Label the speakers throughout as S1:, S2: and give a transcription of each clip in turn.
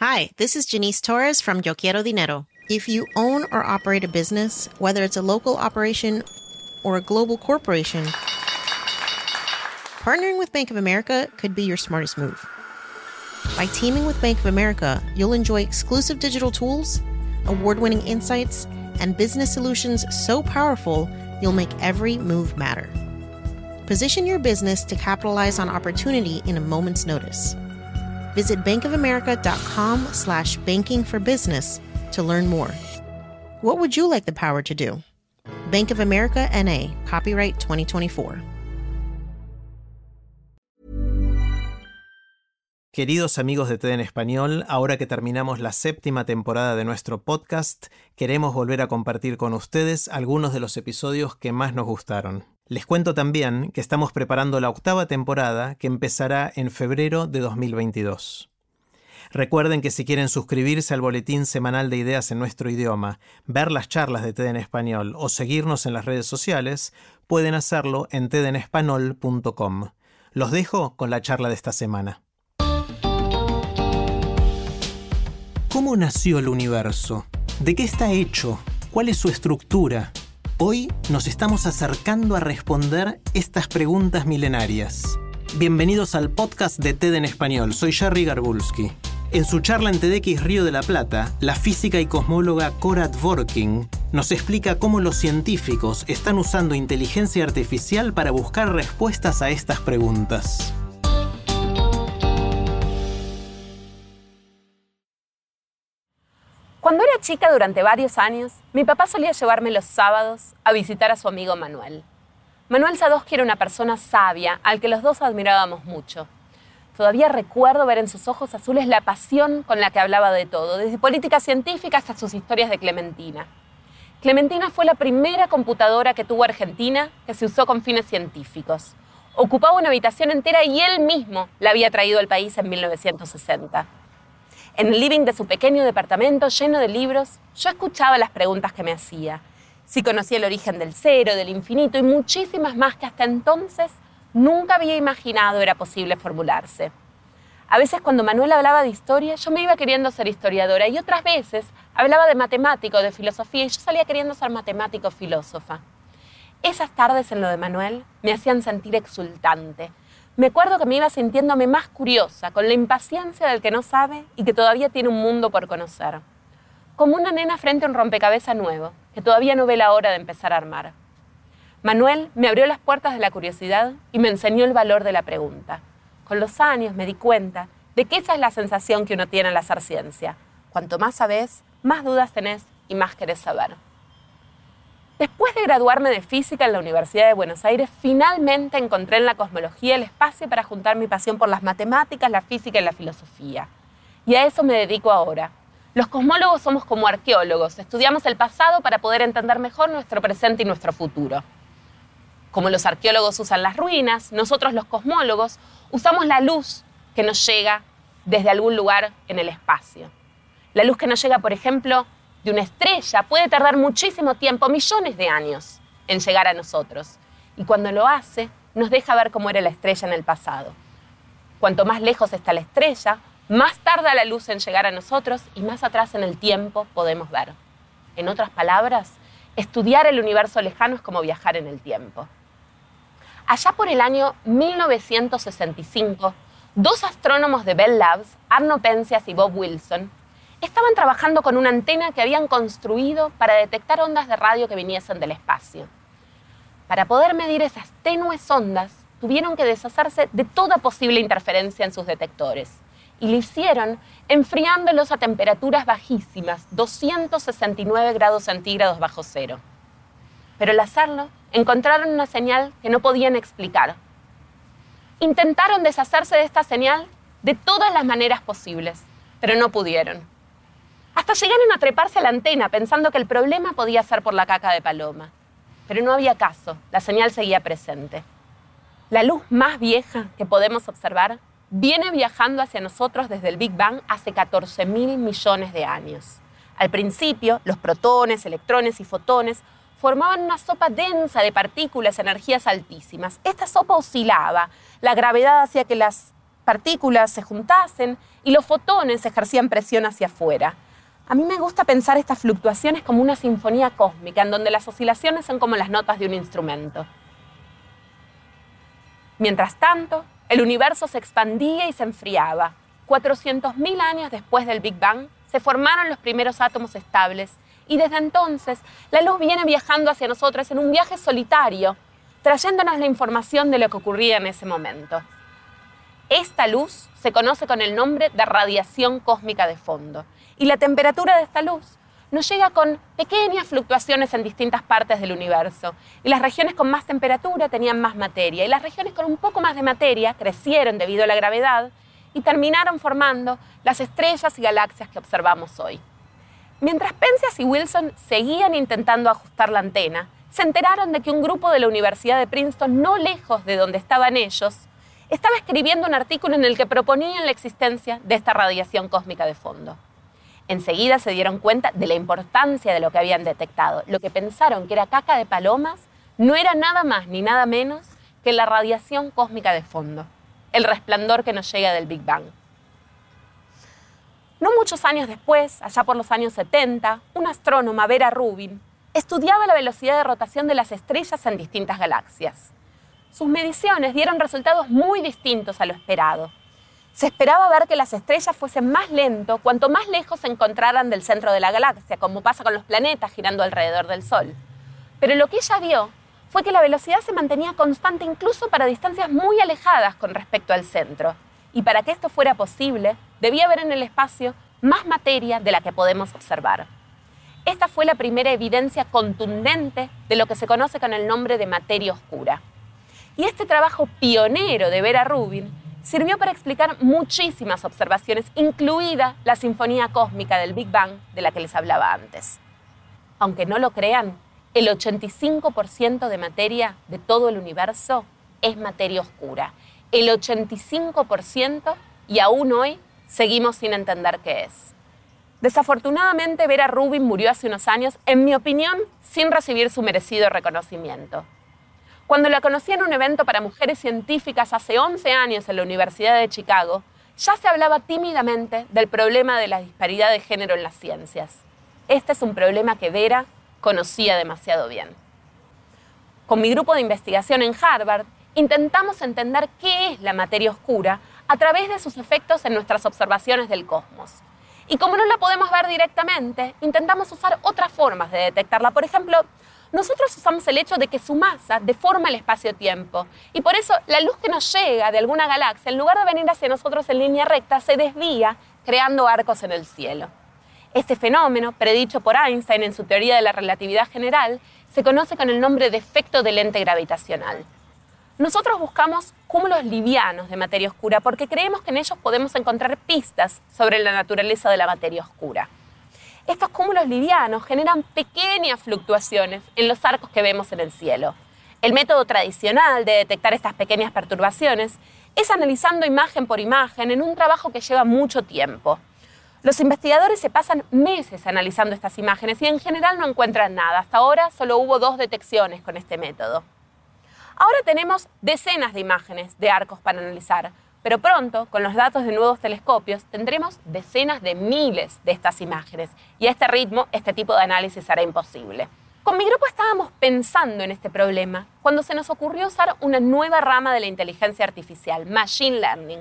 S1: Hi, this is Janice Torres from Yo Quiero Dinero. If you own or operate a business, whether it's a local operation or a global corporation, partnering with Bank of America could be your smartest move. By teaming with Bank of America, you'll enjoy exclusive digital tools, award winning insights, and business solutions so powerful you'll make every move matter. Position your business to capitalize on opportunity in a moment's notice. Visit bankofamerica.com slash banking for business to learn more. What would you like the power to do? Bank of America NA, copyright 2024.
S2: Queridos amigos de TED en Español, ahora que terminamos la séptima temporada de nuestro podcast, queremos volver a compartir con ustedes algunos de los episodios que más nos gustaron. Les cuento también que estamos preparando la octava temporada que empezará en febrero de 2022. Recuerden que si quieren suscribirse al boletín semanal de ideas en nuestro idioma, ver las charlas de TED en español o seguirnos en las redes sociales, pueden hacerlo en tedenespanol.com. Los dejo con la charla de esta semana. ¿Cómo nació el universo? ¿De qué está hecho? ¿Cuál es su estructura? Hoy nos estamos acercando a responder estas preguntas milenarias. Bienvenidos al podcast de TED en español. Soy Jerry Garbulski. En su charla en TEDx Río de la Plata, la física y cosmóloga Cora Dworkin nos explica cómo los científicos están usando inteligencia artificial para buscar respuestas a estas preguntas.
S3: Chica durante varios años, mi papá solía llevarme los sábados a visitar a su amigo Manuel. Manuel Sadowski era una persona sabia al que los dos admirábamos mucho. Todavía recuerdo ver en sus ojos azules la pasión con la que hablaba de todo, desde política científica hasta sus historias de Clementina. Clementina fue la primera computadora que tuvo Argentina que se usó con fines científicos. Ocupaba una habitación entera y él mismo la había traído al país en 1960. En el living de su pequeño departamento lleno de libros, yo escuchaba las preguntas que me hacía. Si conocía el origen del cero, del infinito y muchísimas más que hasta entonces nunca había imaginado era posible formularse. A veces cuando Manuel hablaba de historia, yo me iba queriendo ser historiadora y otras veces hablaba de matemático, de filosofía y yo salía queriendo ser matemático filósofa. Esas tardes en lo de Manuel me hacían sentir exultante, me acuerdo que me iba sintiéndome más curiosa, con la impaciencia del que no sabe y que todavía tiene un mundo por conocer. Como una nena frente a un rompecabezas nuevo, que todavía no ve la hora de empezar a armar. Manuel me abrió las puertas de la curiosidad y me enseñó el valor de la pregunta. Con los años me di cuenta de que esa es la sensación que uno tiene al hacer ciencia. Cuanto más sabes, más dudas tenés y más querés saber. Después de graduarme de física en la Universidad de Buenos Aires, finalmente encontré en la cosmología el espacio para juntar mi pasión por las matemáticas, la física y la filosofía. Y a eso me dedico ahora. Los cosmólogos somos como arqueólogos, estudiamos el pasado para poder entender mejor nuestro presente y nuestro futuro. Como los arqueólogos usan las ruinas, nosotros los cosmólogos usamos la luz que nos llega desde algún lugar en el espacio. La luz que nos llega, por ejemplo, de una estrella puede tardar muchísimo tiempo, millones de años, en llegar a nosotros. Y cuando lo hace, nos deja ver cómo era la estrella en el pasado. Cuanto más lejos está la estrella, más tarda la luz en llegar a nosotros y más atrás en el tiempo podemos ver. En otras palabras, estudiar el universo lejano es como viajar en el tiempo. Allá por el año 1965, dos astrónomos de Bell Labs, Arno Penzias y Bob Wilson, estaban trabajando con una antena que habían construido para detectar ondas de radio que viniesen del espacio. Para poder medir esas tenues ondas, tuvieron que deshacerse de toda posible interferencia en sus detectores. Y lo hicieron enfriándolos a temperaturas bajísimas, 269 grados centígrados bajo cero. Pero al hacerlo, encontraron una señal que no podían explicar. Intentaron deshacerse de esta señal de todas las maneras posibles, pero no pudieron. Hasta llegaron a treparse a la antena pensando que el problema podía ser por la caca de paloma. Pero no había caso, la señal seguía presente. La luz más vieja que podemos observar viene viajando hacia nosotros desde el Big Bang hace 14 mil millones de años. Al principio, los protones, electrones y fotones formaban una sopa densa de partículas, energías altísimas. Esta sopa oscilaba, la gravedad hacía que las partículas se juntasen y los fotones ejercían presión hacia afuera. A mí me gusta pensar estas fluctuaciones como una sinfonía cósmica, en donde las oscilaciones son como las notas de un instrumento. Mientras tanto, el universo se expandía y se enfriaba. 400.000 años después del Big Bang, se formaron los primeros átomos estables y desde entonces la luz viene viajando hacia nosotros en un viaje solitario, trayéndonos la información de lo que ocurría en ese momento. Esta luz se conoce con el nombre de radiación cósmica de fondo y la temperatura de esta luz nos llega con pequeñas fluctuaciones en distintas partes del universo. Y las regiones con más temperatura tenían más materia y las regiones con un poco más de materia crecieron debido a la gravedad y terminaron formando las estrellas y galaxias que observamos hoy. Mientras Penzias y Wilson seguían intentando ajustar la antena, se enteraron de que un grupo de la Universidad de Princeton, no lejos de donde estaban ellos, estaba escribiendo un artículo en el que proponían la existencia de esta radiación cósmica de fondo. Enseguida se dieron cuenta de la importancia de lo que habían detectado. Lo que pensaron que era caca de palomas no era nada más ni nada menos que la radiación cósmica de fondo, el resplandor que nos llega del Big Bang. No muchos años después, allá por los años 70, una astrónoma, Vera Rubin, estudiaba la velocidad de rotación de las estrellas en distintas galaxias. Sus mediciones dieron resultados muy distintos a lo esperado. Se esperaba ver que las estrellas fuesen más lento cuanto más lejos se encontraran del centro de la galaxia, como pasa con los planetas girando alrededor del Sol. Pero lo que ella vio fue que la velocidad se mantenía constante incluso para distancias muy alejadas con respecto al centro. Y para que esto fuera posible, debía haber en el espacio más materia de la que podemos observar. Esta fue la primera evidencia contundente de lo que se conoce con el nombre de materia oscura. Y este trabajo pionero de Vera Rubin sirvió para explicar muchísimas observaciones, incluida la sinfonía cósmica del Big Bang de la que les hablaba antes. Aunque no lo crean, el 85% de materia de todo el universo es materia oscura. El 85% y aún hoy seguimos sin entender qué es. Desafortunadamente, Vera Rubin murió hace unos años, en mi opinión, sin recibir su merecido reconocimiento. Cuando la conocí en un evento para mujeres científicas hace 11 años en la Universidad de Chicago, ya se hablaba tímidamente del problema de la disparidad de género en las ciencias. Este es un problema que Vera conocía demasiado bien. Con mi grupo de investigación en Harvard, intentamos entender qué es la materia oscura a través de sus efectos en nuestras observaciones del cosmos. Y como no la podemos ver directamente, intentamos usar otras formas de detectarla. Por ejemplo, nosotros usamos el hecho de que su masa deforma el espacio-tiempo. Y por eso la luz que nos llega de alguna galaxia, en lugar de venir hacia nosotros en línea recta, se desvía creando arcos en el cielo. Este fenómeno, predicho por Einstein en su teoría de la relatividad general, se conoce con el nombre de efecto de lente gravitacional. Nosotros buscamos cúmulos livianos de materia oscura porque creemos que en ellos podemos encontrar pistas sobre la naturaleza de la materia oscura. Estos cúmulos livianos generan pequeñas fluctuaciones en los arcos que vemos en el cielo. El método tradicional de detectar estas pequeñas perturbaciones es analizando imagen por imagen en un trabajo que lleva mucho tiempo. Los investigadores se pasan meses analizando estas imágenes y en general no encuentran nada. Hasta ahora solo hubo dos detecciones con este método. Ahora tenemos decenas de imágenes de arcos para analizar, pero pronto, con los datos de nuevos telescopios, tendremos decenas de miles de estas imágenes y a este ritmo este tipo de análisis será imposible. Con mi grupo estábamos pensando en este problema cuando se nos ocurrió usar una nueva rama de la inteligencia artificial, Machine Learning.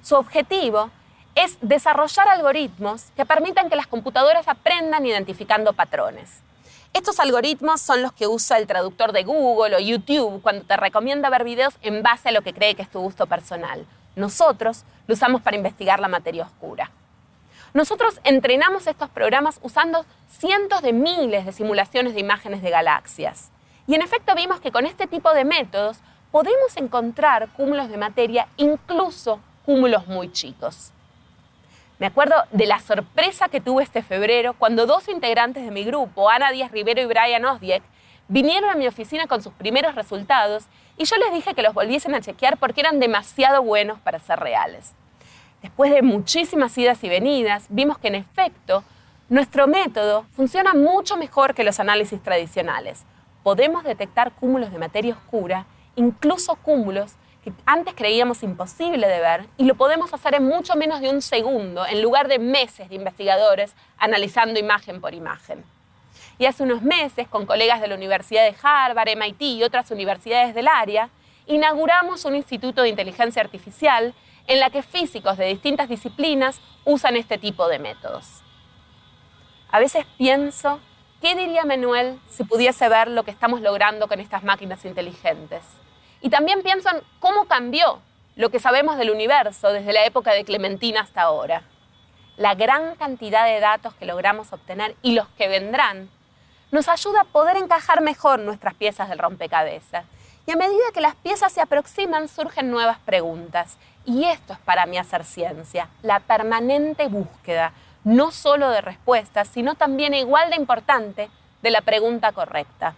S3: Su objetivo es desarrollar algoritmos que permitan que las computadoras aprendan identificando patrones. Estos algoritmos son los que usa el traductor de Google o YouTube cuando te recomienda ver videos en base a lo que cree que es tu gusto personal. Nosotros lo usamos para investigar la materia oscura. Nosotros entrenamos estos programas usando cientos de miles de simulaciones de imágenes de galaxias. Y en efecto vimos que con este tipo de métodos podemos encontrar cúmulos de materia, incluso cúmulos muy chicos. Me acuerdo de la sorpresa que tuve este febrero cuando dos integrantes de mi grupo, Ana Díaz Rivero y Brian Osdieck, vinieron a mi oficina con sus primeros resultados y yo les dije que los volviesen a chequear porque eran demasiado buenos para ser reales. Después de muchísimas idas y venidas, vimos que en efecto nuestro método funciona mucho mejor que los análisis tradicionales. Podemos detectar cúmulos de materia oscura, incluso cúmulos que antes creíamos imposible de ver y lo podemos hacer en mucho menos de un segundo, en lugar de meses de investigadores analizando imagen por imagen. Y hace unos meses, con colegas de la Universidad de Harvard, MIT y otras universidades del área, inauguramos un instituto de inteligencia artificial en la que físicos de distintas disciplinas usan este tipo de métodos. A veces pienso, ¿qué diría Manuel si pudiese ver lo que estamos logrando con estas máquinas inteligentes? Y también pienso en cómo cambió lo que sabemos del universo desde la época de Clementina hasta ahora. La gran cantidad de datos que logramos obtener y los que vendrán nos ayuda a poder encajar mejor nuestras piezas del rompecabezas. Y a medida que las piezas se aproximan, surgen nuevas preguntas. Y esto es para mí hacer ciencia, la permanente búsqueda, no solo de respuestas, sino también igual de importante, de la pregunta correcta.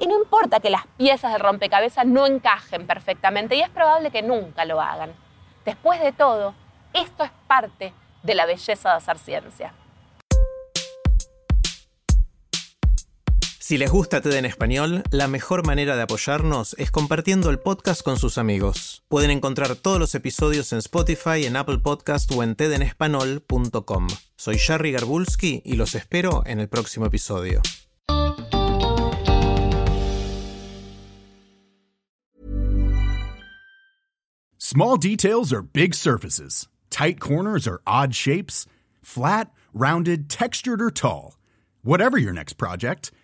S3: Y no importa que las piezas del rompecabezas no encajen perfectamente, y es probable que nunca lo hagan. Después de todo, esto es parte de la belleza de hacer ciencia.
S2: Si les gusta TED en español, la mejor manera de apoyarnos es compartiendo el podcast con sus amigos. Pueden encontrar todos los episodios en Spotify, en Apple Podcast o en tedenespanol.com. Soy Jerry Garbulski y los espero en el próximo episodio.
S4: Small details are big surfaces. Tight corners are odd shapes. Flat, rounded, textured or tall. Whatever your next project,